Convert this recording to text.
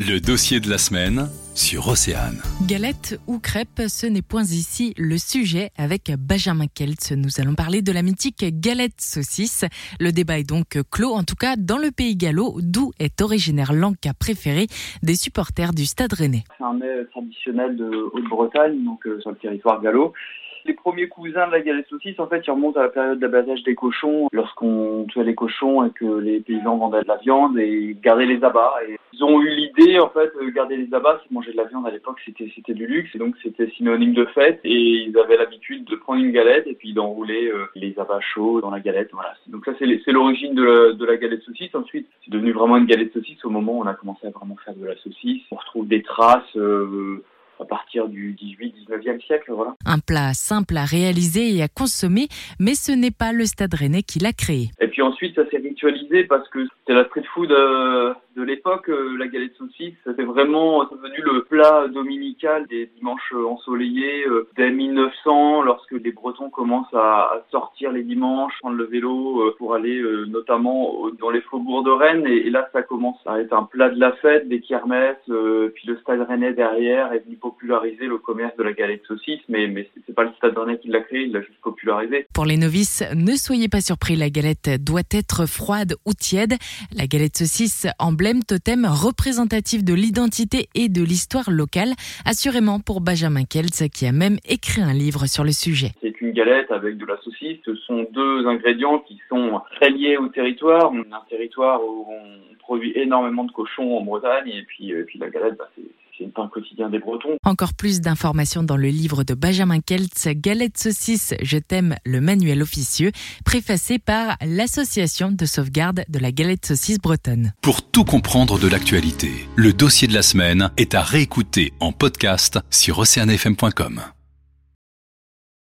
Le dossier de la semaine sur Océane. Galette ou crêpe, ce n'est point ici le sujet. Avec Benjamin Keltz, nous allons parler de la mythique galette saucisse. Le débat est donc clos, en tout cas dans le pays gallo, d'où est originaire l'anca préféré des supporters du Stade Rennais. C'est un mets traditionnel de Haute-Bretagne, donc euh, sur le territoire gallo. Les premiers cousins de la galette saucisse, en fait, ils remontent à la période d'abattage des cochons, lorsqu'on tuait les cochons et que les paysans vendaient de la viande et gardaient les abats. Ils ont eu l'idée, en fait, de garder les abats, c'est manger de la viande à l'époque, c'était c'était du luxe, et donc c'était synonyme de fête. Et ils avaient l'habitude de prendre une galette et puis d'enrouler euh, les abats chauds dans la galette. Voilà. Donc ça, c'est c'est l'origine de, la- de la galette saucisse. Ensuite, c'est devenu vraiment une galette saucisse au moment où on a commencé à vraiment faire de la saucisse. On retrouve des traces euh, à partir du 18-19e siècle, voilà. Un plat simple à réaliser et à consommer, mais ce n'est pas le Stade Rennais qui l'a créé. Et puis ensuite, ça s'est ritualisé parce que c'était la street food euh, de l'époque. euh, la galette saucisse, c'était vraiment devenu le plat dominical des dimanches euh, ensoleillés dès 1900, lorsque les Bretons commencent à, sortir les dimanches, prendre le vélo pour aller notamment dans les faubourgs de Rennes. Et, là, ça commence à être un plat de la fête, des kermesses. puis le Stade Rennais derrière est venu populariser le commerce de la galette saucisse. Mais, mais c'est pas le Stade Rennais qui l'a créé, il l'a juste popularisé. Pour les novices, ne soyez pas surpris, la galette doit être froide ou tiède. La galette saucisse, emblème totem représentatif de l'identité et de l'histoire locale, assurément pour Benjamin Keltz qui a même écrit un livre sur le sujet. C'est une galette avec de la saucisse. Ce sont deux ingrédients qui sont très liés au territoire. On un territoire où on produit énormément de cochons en Bretagne et puis, euh, la galette, bah, c'est c'est le pain quotidien des Bretons. Encore plus d'informations dans le livre de Benjamin Keltz, Galette saucisse, je t'aime, le manuel officieux, préfacé par l'Association de sauvegarde de la galette saucisse bretonne. Pour tout comprendre de l'actualité, le dossier de la semaine est à réécouter en podcast sur oceanfm.com.